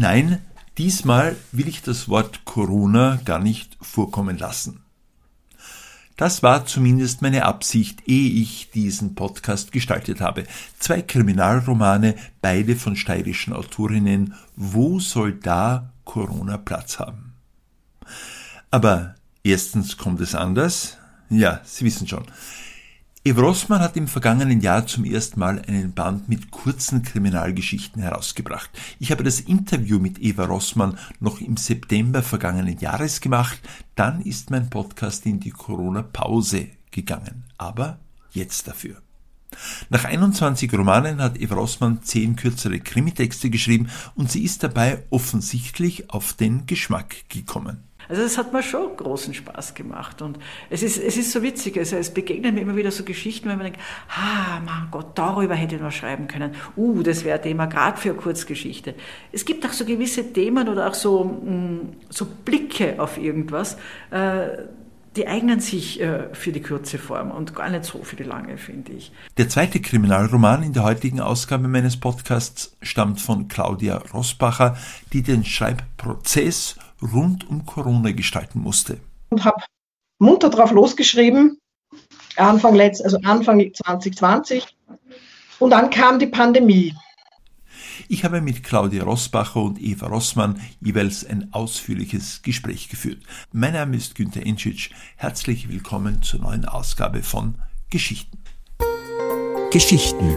Nein, diesmal will ich das Wort Corona gar nicht vorkommen lassen. Das war zumindest meine Absicht, ehe ich diesen Podcast gestaltet habe. Zwei Kriminalromane, beide von steirischen Autorinnen. Wo soll da Corona Platz haben? Aber erstens kommt es anders. Ja, Sie wissen schon. Eva Rossmann hat im vergangenen Jahr zum ersten Mal einen Band mit kurzen Kriminalgeschichten herausgebracht. Ich habe das Interview mit Eva Rossmann noch im September vergangenen Jahres gemacht, dann ist mein Podcast in die Corona-Pause gegangen. Aber jetzt dafür. Nach 21 Romanen hat Eva Rossmann zehn kürzere Krimitexte geschrieben und sie ist dabei offensichtlich auf den Geschmack gekommen. Also das hat mir schon großen Spaß gemacht. Und es ist, es ist so witzig, also es begegnen mir immer wieder so Geschichten, wenn man denkt, ah, mein Gott, darüber hätte ich noch schreiben können. Uh, das wäre Thema gerade für eine Kurzgeschichte. Es gibt auch so gewisse Themen oder auch so, mm, so Blicke auf irgendwas, äh, die eignen sich äh, für die kurze Form und gar nicht so für die lange, finde ich. Der zweite Kriminalroman in der heutigen Ausgabe meines Podcasts stammt von Claudia Rossbacher, die den Schreibprozess rund um Corona gestalten musste. Und habe munter drauf losgeschrieben, Anfang, letzt, also Anfang 2020. Und dann kam die Pandemie. Ich habe mit Claudia Rossbacher und Eva Rossmann jeweils ein ausführliches Gespräch geführt. Mein Name ist Günter Enschitsch. Herzlich willkommen zur neuen Ausgabe von Geschichten. Geschichten.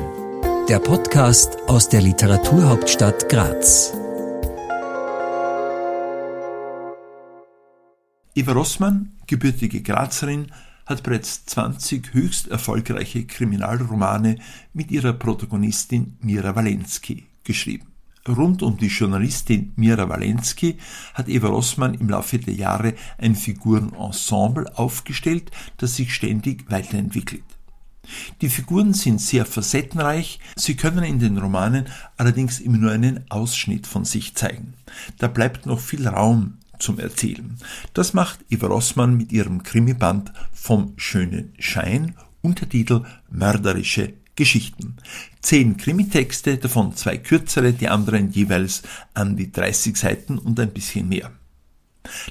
Der Podcast aus der Literaturhauptstadt Graz. Eva Rossmann, gebürtige Grazerin, hat bereits 20 höchst erfolgreiche Kriminalromane mit ihrer Protagonistin Mira Walensky geschrieben. Rund um die Journalistin Mira Walensky hat Eva Rossmann im Laufe der Jahre ein Figurenensemble aufgestellt, das sich ständig weiterentwickelt. Die Figuren sind sehr facettenreich, sie können in den Romanen allerdings immer nur einen Ausschnitt von sich zeigen. Da bleibt noch viel Raum zum Erzählen. Das macht Eva Rossmann mit ihrem Krimiband Vom schönen Schein, Untertitel Mörderische Geschichten. Zehn Krimitexte, davon zwei kürzere, die anderen jeweils an die 30 Seiten und ein bisschen mehr.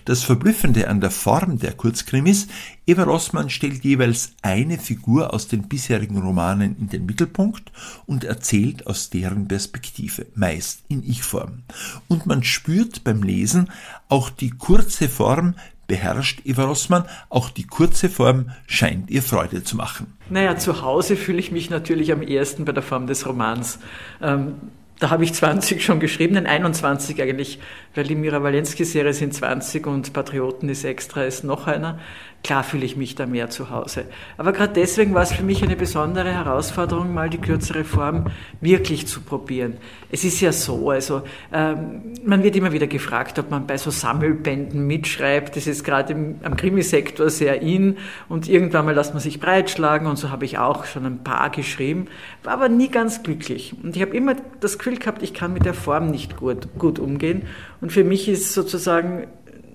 Das Verblüffende an der Form der Kurzkrimis, Eva Rossmann stellt jeweils eine Figur aus den bisherigen Romanen in den Mittelpunkt und erzählt aus deren Perspektive, meist in Ich-Form. Und man spürt beim Lesen, auch die kurze Form beherrscht Eva Rossmann, auch die kurze Form scheint ihr Freude zu machen. Naja, zu Hause fühle ich mich natürlich am ehesten bei der Form des Romans. Ähm da habe ich 20 schon geschrieben, nein, 21 eigentlich, weil die Mira Walensky-Serie sind 20 und Patrioten ist extra, ist noch einer. Klar fühle ich mich da mehr zu Hause. Aber gerade deswegen war es für mich eine besondere Herausforderung, mal die kürzere Form wirklich zu probieren. Es ist ja so, also ähm, man wird immer wieder gefragt, ob man bei so Sammelbänden mitschreibt. Das ist gerade am Krimisektor sehr in und irgendwann mal lässt man sich breitschlagen und so habe ich auch schon ein paar geschrieben, war aber nie ganz glücklich. Und ich habe immer das Gefühl gehabt, ich kann mit der Form nicht gut, gut umgehen. Und für mich ist sozusagen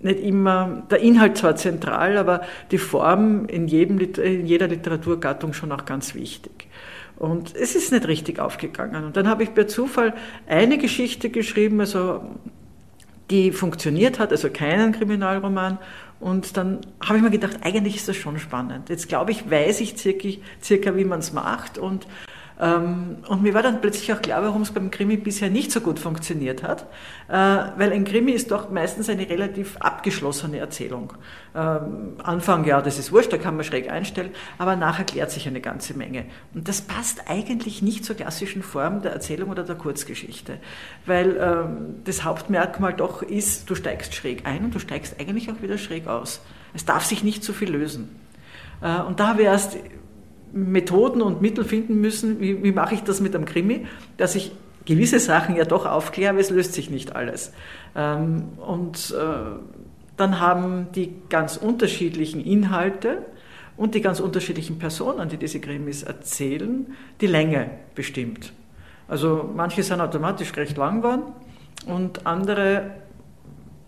nicht immer, der Inhalt zwar zentral, aber die Form in, jedem, in jeder Literaturgattung schon auch ganz wichtig. Und es ist nicht richtig aufgegangen. Und dann habe ich per Zufall eine Geschichte geschrieben, also die funktioniert hat, also keinen Kriminalroman. Und dann habe ich mir gedacht, eigentlich ist das schon spannend. Jetzt glaube ich, weiß ich circa, circa wie man es macht. Und und mir war dann plötzlich auch klar, warum es beim Krimi bisher nicht so gut funktioniert hat, äh, weil ein Krimi ist doch meistens eine relativ abgeschlossene Erzählung. Ähm, Anfang, ja, das ist wurscht, da kann man schräg einstellen, aber nachher klärt sich eine ganze Menge. Und das passt eigentlich nicht zur klassischen Form der Erzählung oder der Kurzgeschichte, weil ähm, das Hauptmerkmal doch ist, du steigst schräg ein und du steigst eigentlich auch wieder schräg aus. Es darf sich nicht zu viel lösen. Äh, und da habe ich erst Methoden und Mittel finden müssen, wie, wie mache ich das mit einem Krimi, dass ich gewisse Sachen ja doch aufkläre, aber es löst sich nicht alles. Ähm, und äh, dann haben die ganz unterschiedlichen Inhalte und die ganz unterschiedlichen Personen, die diese Krimis erzählen, die Länge bestimmt. Also manche sind automatisch recht lang geworden und andere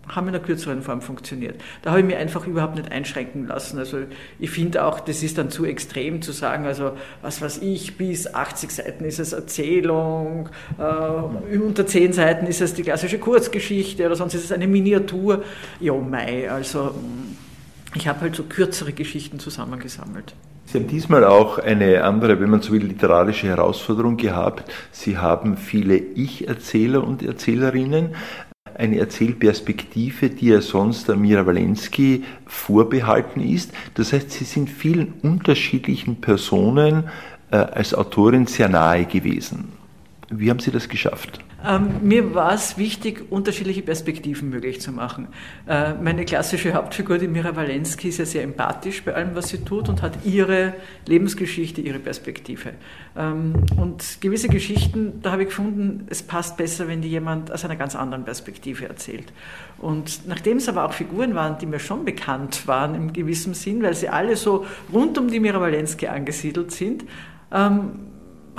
haben in einer kürzeren Form funktioniert. Da habe ich mich einfach überhaupt nicht einschränken lassen. Also ich finde auch, das ist dann zu extrem zu sagen, also was weiß ich, bis 80 Seiten ist es Erzählung, äh, unter 10 Seiten ist es die klassische Kurzgeschichte oder sonst ist es eine Miniatur. Ja, mei, also ich habe halt so kürzere Geschichten zusammengesammelt. Sie haben diesmal auch eine andere, wenn man so will, literarische Herausforderung gehabt. Sie haben viele Ich-Erzähler und Erzählerinnen, eine Erzählperspektive, die ja sonst Mira Walensky vorbehalten ist. Das heißt, Sie sind vielen unterschiedlichen Personen äh, als Autorin sehr nahe gewesen. Wie haben Sie das geschafft? Ähm, mir war es wichtig, unterschiedliche Perspektiven möglich zu machen. Äh, meine klassische Hauptfigur, die Mira Walensky, ist ja sehr empathisch bei allem, was sie tut und hat ihre Lebensgeschichte, ihre Perspektive. Ähm, und gewisse Geschichten, da habe ich gefunden, es passt besser, wenn die jemand aus einer ganz anderen Perspektive erzählt. Und nachdem es aber auch Figuren waren, die mir schon bekannt waren im gewissen Sinn, weil sie alle so rund um die Mira Walensky angesiedelt sind, ähm,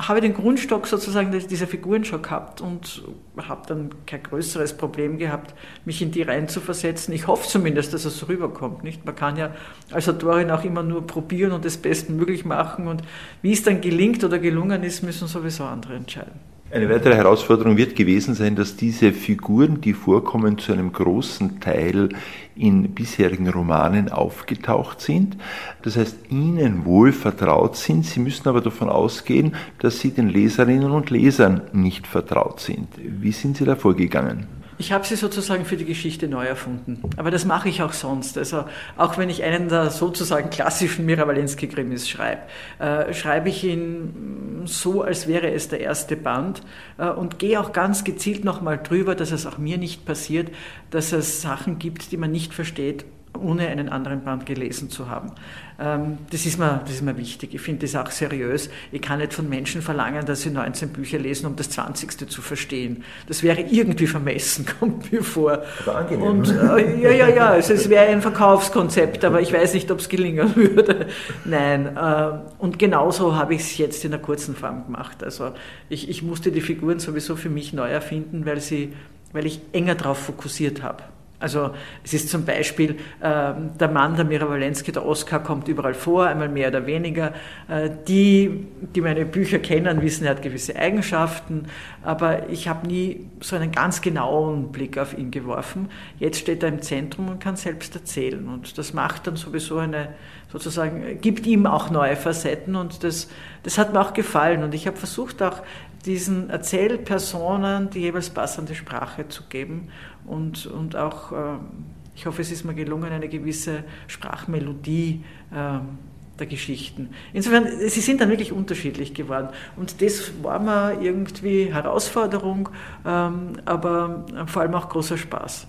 habe den Grundstock sozusagen dieser Figuren schon gehabt und habe dann kein größeres Problem gehabt, mich in die reinzuversetzen. Ich hoffe zumindest, dass es rüberkommt. Nicht? Man kann ja als Autorin auch immer nur probieren und das bestmöglich machen und wie es dann gelingt oder gelungen ist, müssen sowieso andere entscheiden. Eine weitere Herausforderung wird gewesen sein, dass diese Figuren, die vorkommen, zu einem großen Teil in bisherigen Romanen aufgetaucht sind. Das heißt, ihnen wohl vertraut sind. Sie müssen aber davon ausgehen, dass sie den Leserinnen und Lesern nicht vertraut sind. Wie sind Sie da vorgegangen? Ich habe sie sozusagen für die Geschichte neu erfunden. Aber das mache ich auch sonst. Also auch wenn ich einen der sozusagen klassischen Miravalensky-Krimis schreibe, äh, schreibe ich ihn so, als wäre es der erste Band äh, und gehe auch ganz gezielt nochmal drüber, dass es auch mir nicht passiert, dass es Sachen gibt, die man nicht versteht ohne einen anderen Band gelesen zu haben. Ähm, das ist mir, das ist mir wichtig. Ich finde das auch seriös. Ich kann nicht von Menschen verlangen, dass sie 19 Bücher lesen, um das 20. zu verstehen. Das wäre irgendwie vermessen, kommt mir vor. Aber angenehm. Und, äh, ja, ja, ja, also es wäre ein Verkaufskonzept, aber ich weiß nicht, ob es gelingen würde. Nein, äh, und genauso habe ich es jetzt in einer kurzen Form gemacht. Also ich, ich musste die Figuren sowieso für mich neu erfinden, weil, sie, weil ich enger darauf fokussiert habe. Also es ist zum Beispiel äh, der Mann, der Mira Walensky, der Oscar, kommt überall vor, einmal mehr oder weniger. Äh, die, die meine Bücher kennen, wissen, er hat gewisse Eigenschaften, aber ich habe nie so einen ganz genauen Blick auf ihn geworfen. Jetzt steht er im Zentrum und kann selbst erzählen und das macht dann sowieso eine, sozusagen, gibt ihm auch neue Facetten und das, das hat mir auch gefallen und ich habe versucht auch diesen Erzählpersonen die jeweils passende Sprache zu geben und, und auch, ähm, ich hoffe, es ist mir gelungen, eine gewisse Sprachmelodie ähm, der Geschichten. Insofern, sie sind dann wirklich unterschiedlich geworden. Und das war mir irgendwie Herausforderung, ähm, aber vor allem auch großer Spaß.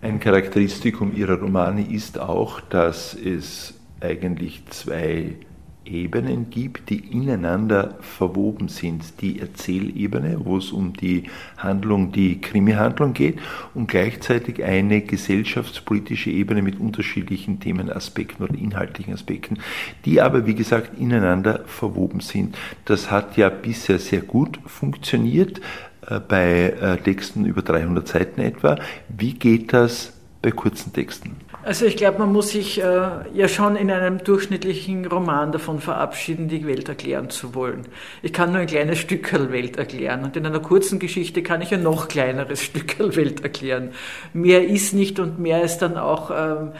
Ein Charakteristikum ihrer Romane ist auch, dass es eigentlich zwei Ebenen gibt, die ineinander verwoben sind. Die Erzählebene, wo es um die Handlung, die Krimi-Handlung geht, und gleichzeitig eine gesellschaftspolitische Ebene mit unterschiedlichen Themenaspekten oder inhaltlichen Aspekten, die aber, wie gesagt, ineinander verwoben sind. Das hat ja bisher sehr gut funktioniert äh, bei äh, Texten über 300 Seiten etwa. Wie geht das bei kurzen Texten? Also ich glaube, man muss sich äh, ja schon in einem durchschnittlichen Roman davon verabschieden, die Welt erklären zu wollen. Ich kann nur ein kleines Stückerl Welt erklären und in einer kurzen Geschichte kann ich ein noch kleineres Stückerl Welt erklären. Mehr ist nicht und mehr ist dann auch ähm,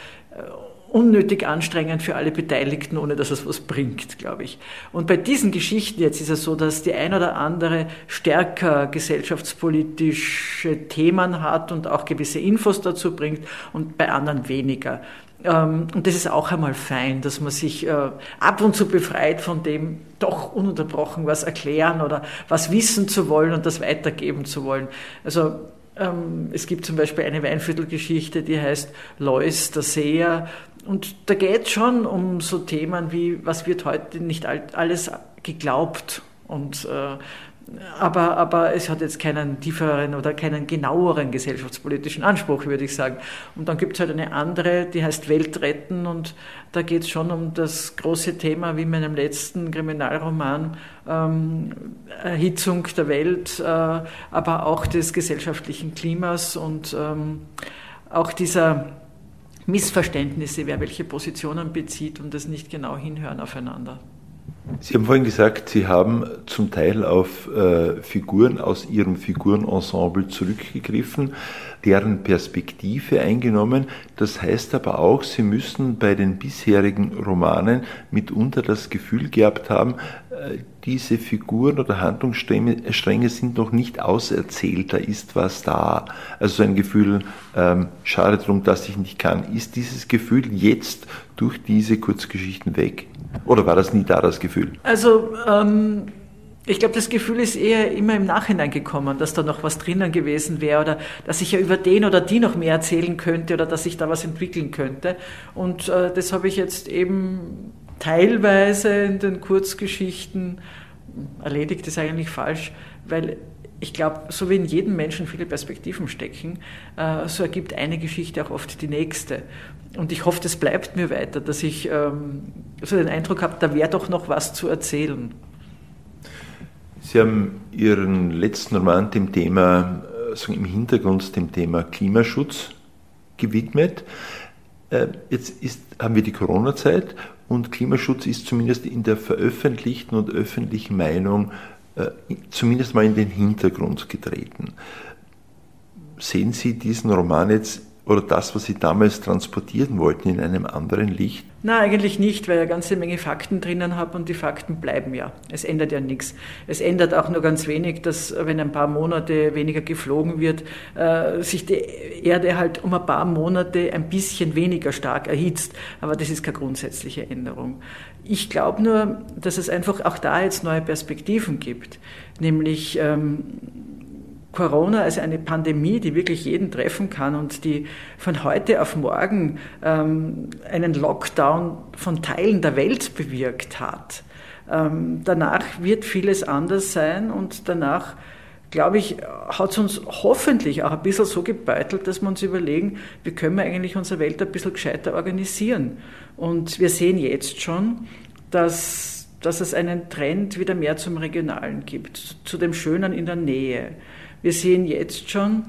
unnötig anstrengend für alle Beteiligten, ohne dass es was bringt, glaube ich. Und bei diesen Geschichten jetzt ist es so, dass die ein oder andere stärker gesellschaftspolitische Themen hat und auch gewisse Infos dazu bringt und bei anderen weniger. Ähm, und das ist auch einmal fein, dass man sich äh, ab und zu befreit von dem, doch ununterbrochen was erklären oder was wissen zu wollen und das weitergeben zu wollen. Also ähm, es gibt zum Beispiel eine Weinviertelgeschichte, die heißt Lois der Seher. Und da geht es schon um so Themen wie, was wird heute nicht alles geglaubt und äh, aber, aber es hat jetzt keinen tieferen oder keinen genaueren gesellschaftspolitischen Anspruch, würde ich sagen. Und dann gibt es halt eine andere, die heißt Weltretten und da geht es schon um das große Thema, wie in meinem letzten Kriminalroman, ähm, Erhitzung der Welt, äh, aber auch des gesellschaftlichen Klimas und ähm, auch dieser Missverständnisse, wer welche Positionen bezieht und das nicht genau hinhören aufeinander. Sie haben vorhin gesagt, Sie haben zum Teil auf äh, Figuren aus Ihrem Figurenensemble zurückgegriffen, deren Perspektive eingenommen. Das heißt aber auch, Sie müssen bei den bisherigen Romanen mitunter das Gefühl gehabt haben, äh, diese Figuren oder Handlungsstränge sind noch nicht auserzählt, da ist was da. Also so ein Gefühl, ähm, schade drum, dass ich nicht kann. Ist dieses Gefühl jetzt durch diese Kurzgeschichten weg? Oder war das nie da, das Gefühl? Also, ähm, ich glaube, das Gefühl ist eher immer im Nachhinein gekommen, dass da noch was drinnen gewesen wäre oder dass ich ja über den oder die noch mehr erzählen könnte oder dass sich da was entwickeln könnte. Und äh, das habe ich jetzt eben teilweise in den Kurzgeschichten erledigt, ist eigentlich falsch, weil ich glaube, so wie in jedem Menschen viele Perspektiven stecken, äh, so ergibt eine Geschichte auch oft die nächste. Und ich hoffe, das bleibt mir weiter, dass ich ähm, so den Eindruck habe, da wäre doch noch was zu erzählen. Sie haben Ihren letzten Roman dem Thema, also im Hintergrund dem Thema Klimaschutz gewidmet. Äh, jetzt ist, haben wir die Corona-Zeit und Klimaschutz ist zumindest in der veröffentlichten und öffentlichen Meinung zumindest mal in den Hintergrund getreten. Sehen Sie diesen Roman jetzt oder das, was Sie damals transportieren wollten, in einem anderen Licht? Na, eigentlich nicht, weil ich eine ganze Menge Fakten drinnen habe und die Fakten bleiben ja. Es ändert ja nichts. Es ändert auch nur ganz wenig, dass wenn ein paar Monate weniger geflogen wird, äh, sich die Erde halt um ein paar Monate ein bisschen weniger stark erhitzt. Aber das ist keine grundsätzliche Änderung. Ich glaube nur, dass es einfach auch da jetzt neue Perspektiven gibt. Nämlich ähm, Corona als eine Pandemie, die wirklich jeden treffen kann und die von heute auf morgen ähm, einen Lockdown von Teilen der Welt bewirkt hat. Ähm, danach wird vieles anders sein und danach, glaube ich, hat es uns hoffentlich auch ein bisschen so gebeutelt, dass wir uns überlegen, wie können wir eigentlich unsere Welt ein bisschen gescheiter organisieren. Und wir sehen jetzt schon, dass, dass es einen Trend wieder mehr zum Regionalen gibt, zu dem Schönen in der Nähe. Wir sehen jetzt schon,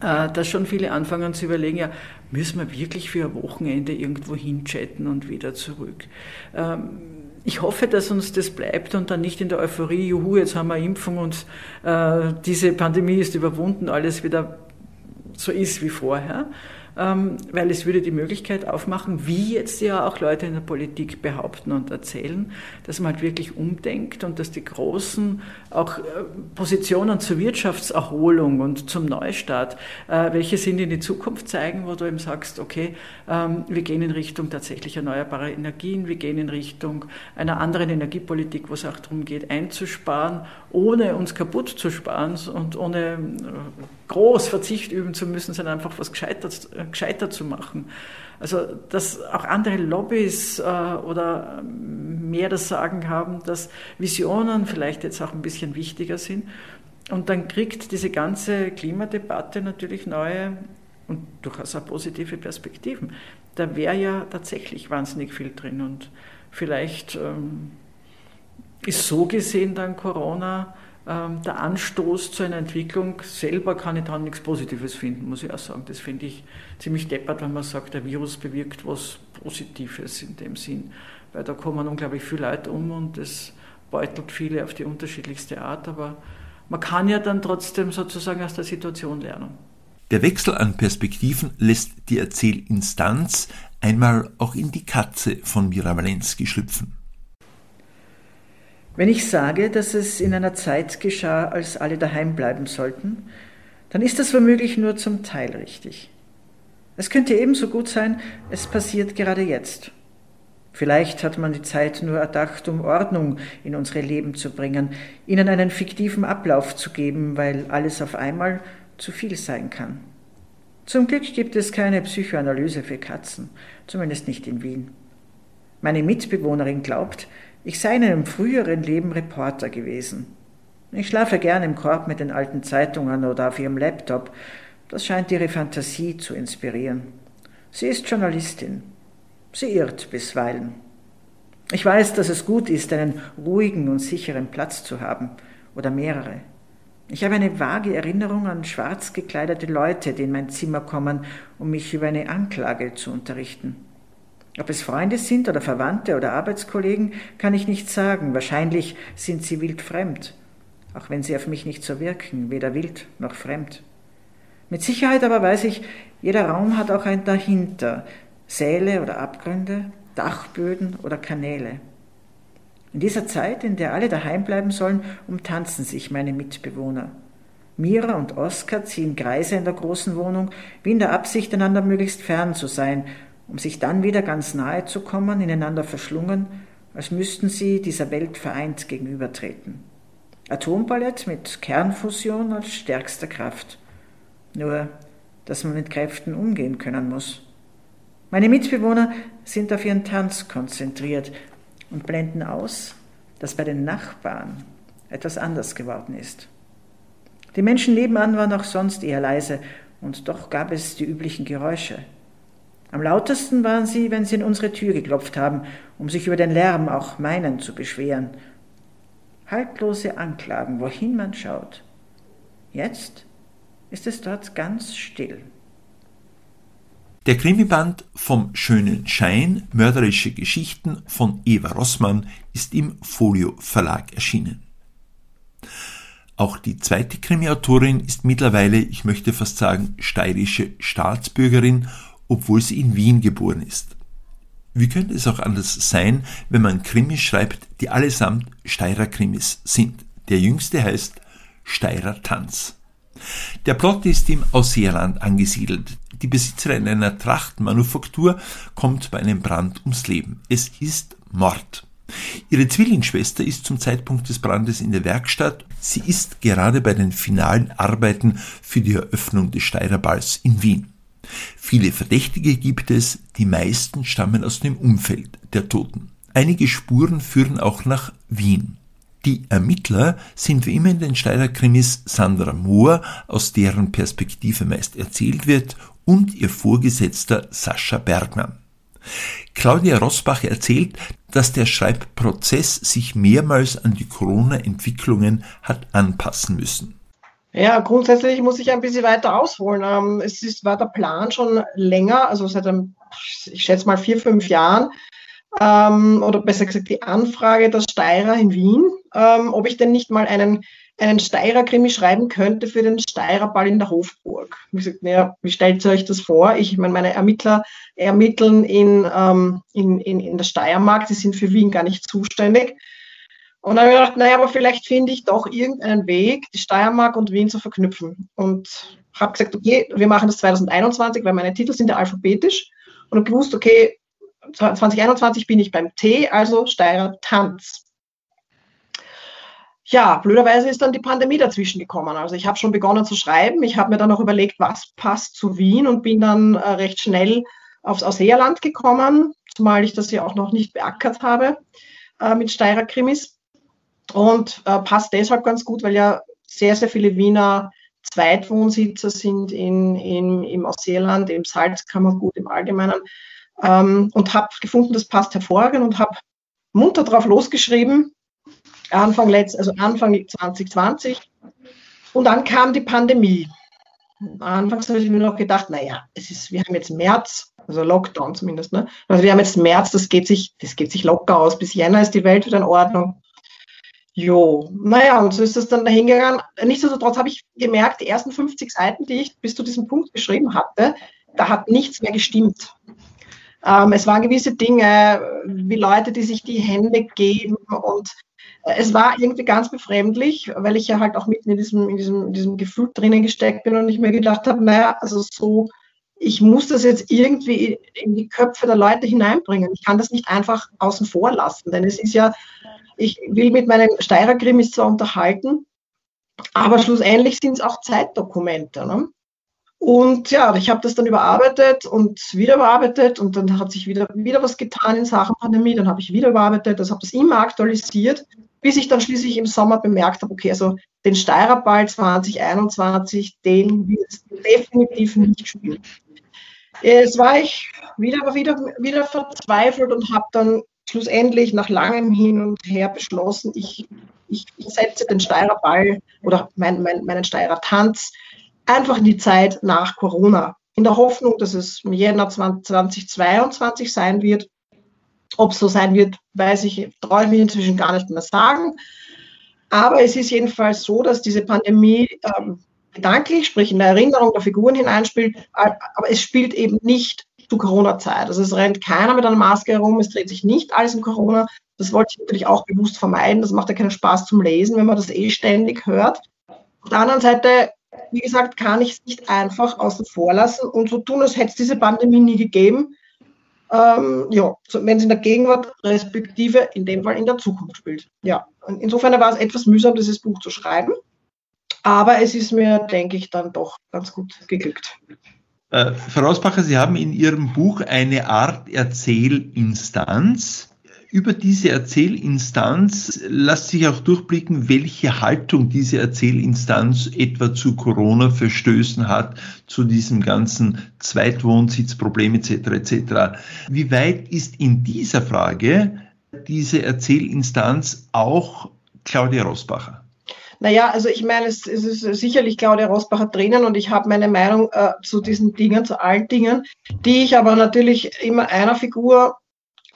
äh, dass schon viele anfangen zu überlegen, ja, müssen wir wirklich für ein Wochenende irgendwo hinchatten und wieder zurück. Ähm, ich hoffe, dass uns das bleibt und dann nicht in der Euphorie, juhu, jetzt haben wir Impfung und äh, diese Pandemie ist überwunden, alles wieder so ist wie vorher, weil es würde die Möglichkeit aufmachen, wie jetzt ja auch Leute in der Politik behaupten und erzählen, dass man halt wirklich umdenkt und dass die großen auch äh, Positionen zur Wirtschaftserholung und zum Neustart, äh, welche sind in die Zukunft zeigen, wo du eben sagst, okay, ähm, wir gehen in Richtung tatsächlich erneuerbarer Energien, wir gehen in Richtung einer anderen Energiepolitik, wo es auch darum geht, einzusparen, ohne uns kaputt zu sparen und ohne äh, groß Verzicht üben zu müssen, sondern einfach was Gescheitert, gescheiter zu machen. Also, dass auch andere Lobbys äh, oder mehr das Sagen haben, dass Visionen vielleicht jetzt auch ein bisschen wichtiger sind. Und dann kriegt diese ganze Klimadebatte natürlich neue und durchaus auch positive Perspektiven. Da wäre ja tatsächlich wahnsinnig viel drin und vielleicht ähm, ist so gesehen dann Corona ähm, der Anstoß zu einer Entwicklung. Selber kann ich dann nichts Positives finden, muss ich auch sagen. Das finde ich ziemlich deppert, wenn man sagt, der Virus bewirkt was Positives in dem Sinn. Weil da kommen unglaublich viele Leute um und es beutelt viele auf die unterschiedlichste Art. Aber man kann ja dann trotzdem sozusagen aus der Situation lernen. Der Wechsel an Perspektiven lässt die Erzählinstanz einmal auch in die Katze von Mira Walensky schlüpfen. Wenn ich sage, dass es in einer Zeit geschah, als alle daheim bleiben sollten, dann ist das womöglich nur zum Teil richtig. Es könnte ebenso gut sein, es passiert gerade jetzt. Vielleicht hat man die Zeit nur erdacht, um Ordnung in unsere Leben zu bringen, ihnen einen fiktiven Ablauf zu geben, weil alles auf einmal zu viel sein kann. Zum Glück gibt es keine Psychoanalyse für Katzen, zumindest nicht in Wien. Meine Mitbewohnerin glaubt, ich sei in einem früheren Leben Reporter gewesen. Ich schlafe gern im Korb mit den alten Zeitungen oder auf ihrem Laptop. Das scheint ihre Fantasie zu inspirieren. Sie ist Journalistin. Sie irrt bisweilen. Ich weiß, dass es gut ist, einen ruhigen und sicheren Platz zu haben oder mehrere. Ich habe eine vage Erinnerung an schwarz gekleidete Leute, die in mein Zimmer kommen, um mich über eine Anklage zu unterrichten. Ob es Freunde sind oder Verwandte oder Arbeitskollegen, kann ich nicht sagen. Wahrscheinlich sind sie wild fremd, auch wenn sie auf mich nicht so wirken, weder wild noch fremd. Mit Sicherheit aber weiß ich, jeder Raum hat auch ein Dahinter, Säle oder Abgründe, Dachböden oder Kanäle. In dieser Zeit, in der alle daheim bleiben sollen, umtanzen sich meine Mitbewohner. Mira und Oskar ziehen Kreise in der großen Wohnung, wie in der Absicht, einander möglichst fern zu sein, um sich dann wieder ganz nahe zu kommen, ineinander verschlungen, als müssten sie dieser Welt vereint gegenübertreten. Atomballett mit Kernfusion als stärkster Kraft. Nur, dass man mit Kräften umgehen können muss. Meine Mitbewohner sind auf ihren Tanz konzentriert und blenden aus, dass bei den Nachbarn etwas anders geworden ist. Die Menschen nebenan waren auch sonst eher leise, und doch gab es die üblichen Geräusche. Am lautesten waren sie, wenn sie in unsere Tür geklopft haben, um sich über den Lärm auch meinen zu beschweren. Haltlose Anklagen, wohin man schaut. Jetzt ist es dort ganz still. Der Krimiband Vom schönen Schein, mörderische Geschichten von Eva Rossmann ist im Folio Verlag erschienen. Auch die zweite Krimi-Autorin ist mittlerweile, ich möchte fast sagen, steirische Staatsbürgerin, obwohl sie in Wien geboren ist. Wie könnte es auch anders sein, wenn man Krimis schreibt, die allesamt Steirer Krimis sind? Der jüngste heißt Steirer Tanz. Der Plot ist im Ausseerland angesiedelt. Die Besitzerin einer Trachtmanufaktur kommt bei einem Brand ums Leben. Es ist Mord. Ihre Zwillingsschwester ist zum Zeitpunkt des Brandes in der Werkstatt. Sie ist gerade bei den finalen Arbeiten für die Eröffnung des Steirerballs in Wien. Viele Verdächtige gibt es, die meisten stammen aus dem Umfeld der Toten. Einige Spuren führen auch nach Wien. Die Ermittler sind wie immer in den Steirer Krimis Sandra Mohr, aus deren Perspektive meist erzählt wird, und ihr Vorgesetzter Sascha Bergmann. Claudia Rosbach erzählt, dass der Schreibprozess sich mehrmals an die Corona-Entwicklungen hat anpassen müssen. Ja, grundsätzlich muss ich ein bisschen weiter ausholen. Ähm, es ist, war der Plan schon länger, also seit einem, ich schätze mal vier, fünf Jahren, ähm, oder besser gesagt die Anfrage der Steirer in Wien, ähm, ob ich denn nicht mal einen, einen Steirer-Krimi schreiben könnte für den Steirerball in der Hofburg. Ich gesagt, naja, wie stellt ihr euch das vor? Ich meine, meine Ermittler ermitteln in, ähm, in, in, in der Steiermark, die sind für Wien gar nicht zuständig. Und dann habe ich gedacht, naja, aber vielleicht finde ich doch irgendeinen Weg, die Steiermark und Wien zu verknüpfen. Und habe gesagt, okay, wir machen das 2021, weil meine Titel sind ja alphabetisch. Und habe gewusst, okay, 2021 bin ich beim T, also Steirer Tanz. Ja, blöderweise ist dann die Pandemie dazwischen gekommen. Also ich habe schon begonnen zu schreiben. Ich habe mir dann auch überlegt, was passt zu Wien und bin dann äh, recht schnell aufs Ausseerland gekommen, zumal ich das ja auch noch nicht beackert habe äh, mit Steirer Krimis. Und äh, passt deshalb ganz gut, weil ja sehr, sehr viele Wiener Zweitwohnsitzer sind in, in, im Ausseerland, im Salzkammergut im Allgemeinen ähm, und habe gefunden, das passt hervorragend und habe munter drauf losgeschrieben, Anfang letzt, also Anfang 2020. Und dann kam die Pandemie. Anfangs habe ich mir noch gedacht, naja, es ist, wir haben jetzt März, also Lockdown zumindest, ne? Also wir haben jetzt März, das geht sich, das geht sich locker aus. Bis Jänner ist die Welt wieder in Ordnung. Jo, naja, und so ist das dann dahingegangen. Nichtsdestotrotz habe ich gemerkt, die ersten 50 Seiten, die ich bis zu diesem Punkt geschrieben hatte, da hat nichts mehr gestimmt. Ähm, es waren gewisse Dinge, wie Leute, die sich die Hände geben und äh, es war irgendwie ganz befremdlich, weil ich ja halt auch mitten in diesem, in diesem, in diesem Gefühl drinnen gesteckt bin und ich mir gedacht habe, naja, also so, ich muss das jetzt irgendwie in die Köpfe der Leute hineinbringen. Ich kann das nicht einfach außen vor lassen, denn es ist ja, ich will mit meinen Steirer-Krimis zwar unterhalten, aber schlussendlich sind es auch Zeitdokumente. Ne? Und ja, ich habe das dann überarbeitet und wieder überarbeitet und dann hat sich wieder, wieder was getan in Sachen Pandemie, dann habe ich wieder überarbeitet, das habe das immer aktualisiert, bis ich dann schließlich im Sommer bemerkt habe, okay, also den Steirerball 2021, den wird es definitiv nicht spielen. Jetzt war ich wieder, wieder, wieder verzweifelt und habe dann schlussendlich nach langem Hin und Her beschlossen, ich ich setze den Steirer Ball oder mein, mein, meinen Steirer Tanz einfach in die Zeit nach Corona. In der Hoffnung, dass es im Jänner 2022 sein wird. Ob es so sein wird, weiß ich, traue ich mich inzwischen gar nicht mehr sagen. Aber es ist jedenfalls so, dass diese Pandemie ähm, gedanklich, sprich in der Erinnerung der Figuren hineinspielt, aber es spielt eben nicht zu Corona-Zeit. Also es rennt keiner mit einer Maske herum, es dreht sich nicht alles um Corona. Das wollte ich natürlich auch bewusst vermeiden. Das macht ja keinen Spaß zum Lesen, wenn man das eh ständig hört. Auf der anderen Seite, wie gesagt, kann ich es nicht einfach außen vor lassen und so tun, als hätte es diese Pandemie nie gegeben. Ähm, ja, wenn es in der Gegenwart respektive in dem Fall in der Zukunft spielt. Ja, insofern war es etwas mühsam, dieses Buch zu schreiben, aber es ist mir, denke ich, dann doch ganz gut geglückt. Äh, Frau Rosbacher, Sie haben in Ihrem Buch eine Art Erzählinstanz. Über diese Erzählinstanz lässt sich auch durchblicken, welche Haltung diese Erzählinstanz etwa zu Corona-Verstößen hat, zu diesem ganzen Zweitwohnsitzproblem etc. etc. Wie weit ist in dieser Frage diese Erzählinstanz auch Claudia Rosbacher? Naja, also ich meine, es, es ist sicherlich Claudia Rosbacher drinnen und ich habe meine Meinung äh, zu diesen Dingen, zu allen Dingen, die ich aber natürlich immer einer Figur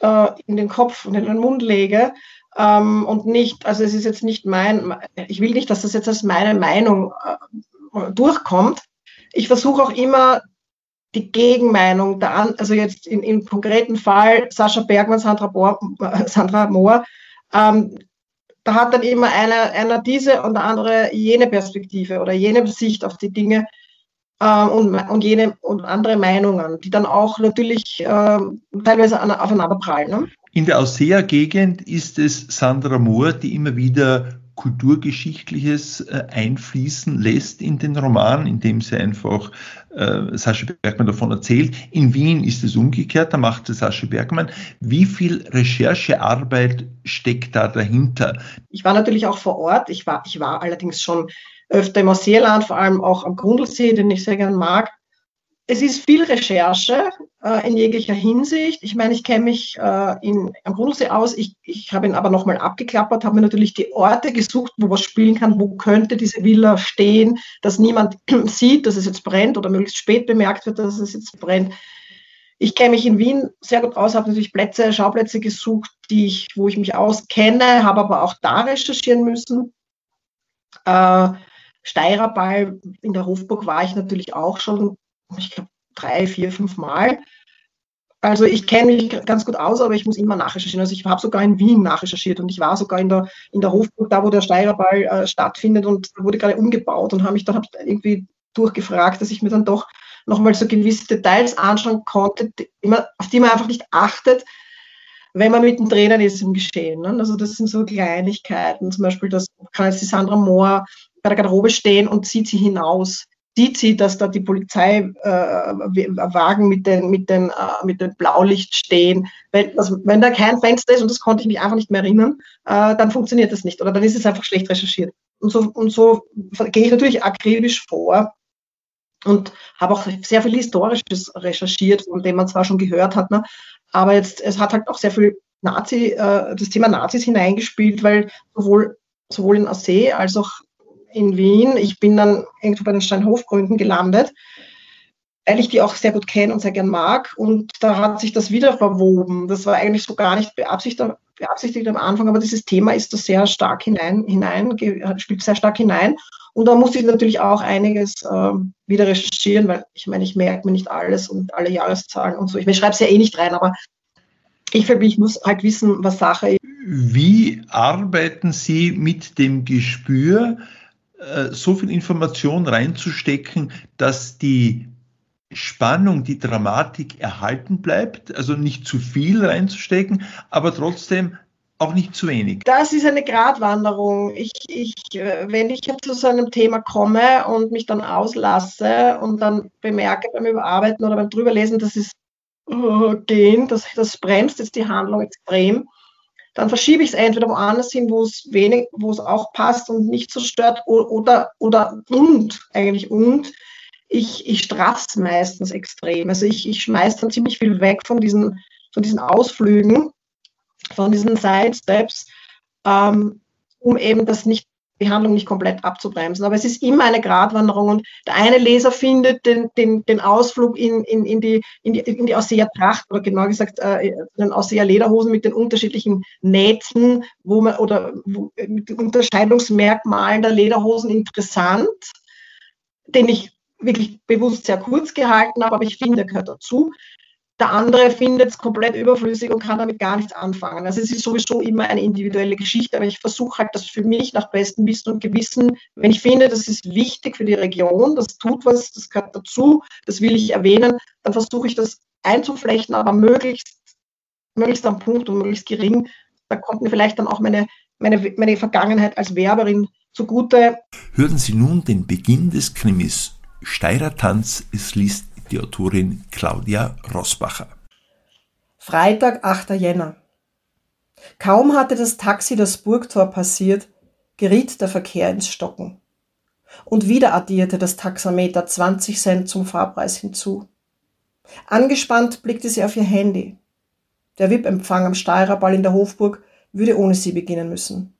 äh, in den Kopf und in den Mund lege. Ähm, und nicht, also es ist jetzt nicht mein, ich will nicht, dass das jetzt als meine Meinung äh, durchkommt. Ich versuche auch immer die Gegenmeinung da an, also jetzt in, im konkreten Fall Sascha Bergmann, Sandra, Bohr, äh, Sandra Mohr, ähm, da hat dann immer einer, einer diese und der andere jene Perspektive oder jene Sicht auf die Dinge ähm, und, und jene und andere Meinungen, die dann auch natürlich äh, teilweise an, aufeinander prallen. Ne? In der Ausseher-Gegend ist es Sandra Mohr, die immer wieder Kulturgeschichtliches äh, einfließen lässt in den Roman, indem sie einfach äh, Sascha Bergmann davon erzählt. In Wien ist es umgekehrt, da macht es Sascha Bergmann. Wie viel Recherchearbeit steckt da dahinter? Ich war natürlich auch vor Ort. Ich war, ich war allerdings schon öfter im Ausseerland, vor allem auch am Grundlsee, den ich sehr gern mag. Es ist viel Recherche äh, in jeglicher Hinsicht. Ich meine, ich kenne mich äh, in, am Grundlsee aus. Ich, ich habe ihn aber nochmal abgeklappert, habe mir natürlich die Orte gesucht, wo was spielen kann, wo könnte diese Villa stehen, dass niemand sieht, dass es jetzt brennt oder möglichst spät bemerkt wird, dass es jetzt brennt. Ich kenne mich in Wien sehr gut aus, habe natürlich Plätze, Schauplätze gesucht, die ich, wo ich mich auskenne, habe aber auch da recherchieren müssen. Äh, Steirerball in der Hofburg war ich natürlich auch schon, ich glaube, drei, vier, fünf Mal. Also ich kenne mich ganz gut aus, aber ich muss immer nachrecherchieren. Also ich habe sogar in Wien nachrecherchiert und ich war sogar in der, in der Hofburg, da wo der Steirerball äh, stattfindet und wurde gerade umgebaut und habe mich dann hab irgendwie durchgefragt, dass ich mir dann doch nochmal so gewisse Details anschauen konnte, die, auf die man einfach nicht achtet, wenn man mit den Trainern ist im Geschehen. Ne? Also das sind so Kleinigkeiten. Zum Beispiel, das kann jetzt die Sandra Mohr bei der Garderobe stehen und zieht sie hinaus. Sieht sie, dass da die Polizeiwagen äh, mit den, mit, den, äh, mit dem Blaulicht stehen. Wenn, also, wenn da kein Fenster ist, und das konnte ich mich einfach nicht mehr erinnern, äh, dann funktioniert das nicht. Oder dann ist es einfach schlecht recherchiert. Und so, und so gehe ich natürlich akribisch vor und habe auch sehr viel Historisches recherchiert, von dem man zwar schon gehört hat, ne? aber jetzt, es hat halt auch sehr viel Nazi, äh, das Thema Nazis hineingespielt, weil sowohl, sowohl in Assee als auch in Wien. Ich bin dann irgendwo bei den Steinhofgründen gelandet, weil ich die auch sehr gut kenne und sehr gern mag. Und da hat sich das wieder verwoben. Das war eigentlich so gar nicht beabsichtigt, beabsichtigt am Anfang, aber dieses Thema ist da sehr stark hinein, hinein spielt sehr stark hinein. Und da muss ich natürlich auch einiges äh, wieder recherchieren, weil ich meine, ich merke mir nicht alles und alle Jahreszahlen und so. Ich, ich schreibe es ja eh nicht rein, aber ich, ich muss halt wissen, was Sache ist. Wie arbeiten Sie mit dem Gespür, äh, so viel Information reinzustecken, dass die Spannung, die Dramatik erhalten bleibt, also nicht zu viel reinzustecken, aber trotzdem auch nicht zu wenig. Das ist eine Gratwanderung. Ich, ich, äh, wenn ich zu so einem Thema komme und mich dann auslasse und dann bemerke beim Überarbeiten oder beim Drüberlesen, dass es oh, gehen, dass das bremst jetzt die Handlung extrem, dann verschiebe ich es entweder woanders hin, wo es wenig, wo es auch passt und nicht so stört, oder, oder und, eigentlich und, ich, ich straff's meistens extrem. Also ich, ich schmeiß dann ziemlich viel weg von diesen, von diesen Ausflügen, von diesen Sidesteps. Ähm, um eben das nicht die Handlung nicht komplett abzubremsen. Aber es ist immer eine Gratwanderung und der eine Leser findet den, den, den Ausflug in, in, in die, in die, in die Ausseher-Tracht oder genau gesagt äh, den Ausseher-Lederhosen mit den unterschiedlichen Nähten wo man, oder wo, mit den Unterscheidungsmerkmalen der Lederhosen interessant, den ich wirklich bewusst sehr kurz gehalten habe, aber ich finde, gehört dazu. Der andere findet es komplett überflüssig und kann damit gar nichts anfangen. Also es ist sowieso immer eine individuelle Geschichte, aber ich versuche halt das für mich nach bestem Wissen und Gewissen, wenn ich finde, das ist wichtig für die Region, das tut was, das gehört dazu, das will ich erwähnen, dann versuche ich das einzuflechten, aber möglichst, möglichst am Punkt und möglichst gering. Da kommt mir vielleicht dann auch meine, meine, meine Vergangenheit als Werberin zugute. Hören Sie nun den Beginn des Krimis Steirer Tanz, es liest die Autorin Claudia Rossbacher. Freitag, 8. Jänner. Kaum hatte das Taxi das Burgtor passiert, geriet der Verkehr ins Stocken. Und wieder addierte das Taxameter 20 Cent zum Fahrpreis hinzu. Angespannt blickte sie auf ihr Handy. Der VIP-Empfang am Steirerball in der Hofburg würde ohne sie beginnen müssen.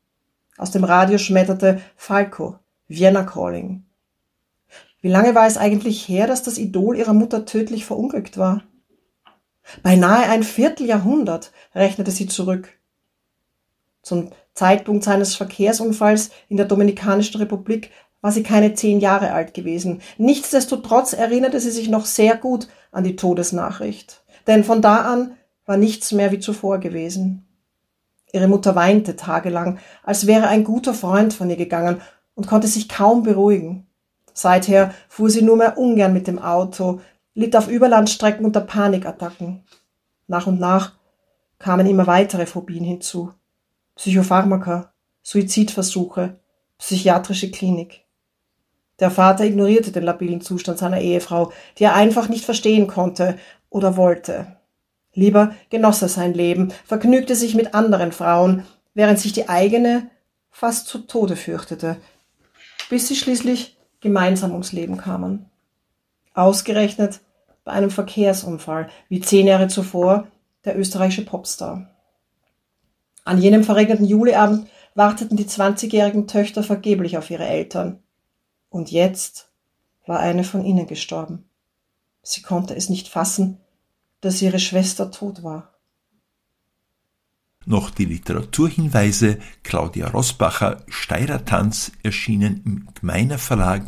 Aus dem Radio schmetterte Falco, Vienna Calling. Wie lange war es eigentlich her, dass das Idol ihrer Mutter tödlich verunglückt war? Beinahe ein Vierteljahrhundert, rechnete sie zurück. Zum Zeitpunkt seines Verkehrsunfalls in der Dominikanischen Republik war sie keine zehn Jahre alt gewesen. Nichtsdestotrotz erinnerte sie sich noch sehr gut an die Todesnachricht. Denn von da an war nichts mehr wie zuvor gewesen. Ihre Mutter weinte tagelang, als wäre ein guter Freund von ihr gegangen und konnte sich kaum beruhigen. Seither fuhr sie nur mehr ungern mit dem Auto, litt auf Überlandstrecken unter Panikattacken. Nach und nach kamen immer weitere Phobien hinzu. Psychopharmaka, Suizidversuche, psychiatrische Klinik. Der Vater ignorierte den labilen Zustand seiner Ehefrau, die er einfach nicht verstehen konnte oder wollte. Lieber genoss er sein Leben, vergnügte sich mit anderen Frauen, während sich die eigene fast zu Tode fürchtete, bis sie schließlich gemeinsam ums Leben kamen. Ausgerechnet bei einem Verkehrsunfall, wie zehn Jahre zuvor der österreichische Popstar. An jenem verregneten Juliabend warteten die zwanzigjährigen Töchter vergeblich auf ihre Eltern. Und jetzt war eine von ihnen gestorben. Sie konnte es nicht fassen, dass ihre Schwester tot war. Noch die Literaturhinweise Claudia Rossbacher Steirer Tanz erschienen im Gmeiner Verlag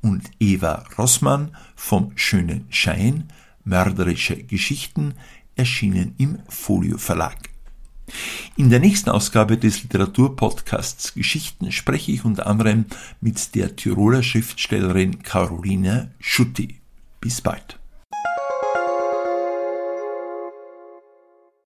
und Eva Rossmann vom Schönen Schein Mörderische Geschichten erschienen im Folio Verlag. In der nächsten Ausgabe des Literaturpodcasts Geschichten spreche ich unter anderem mit der Tiroler Schriftstellerin Caroline Schutti. Bis bald.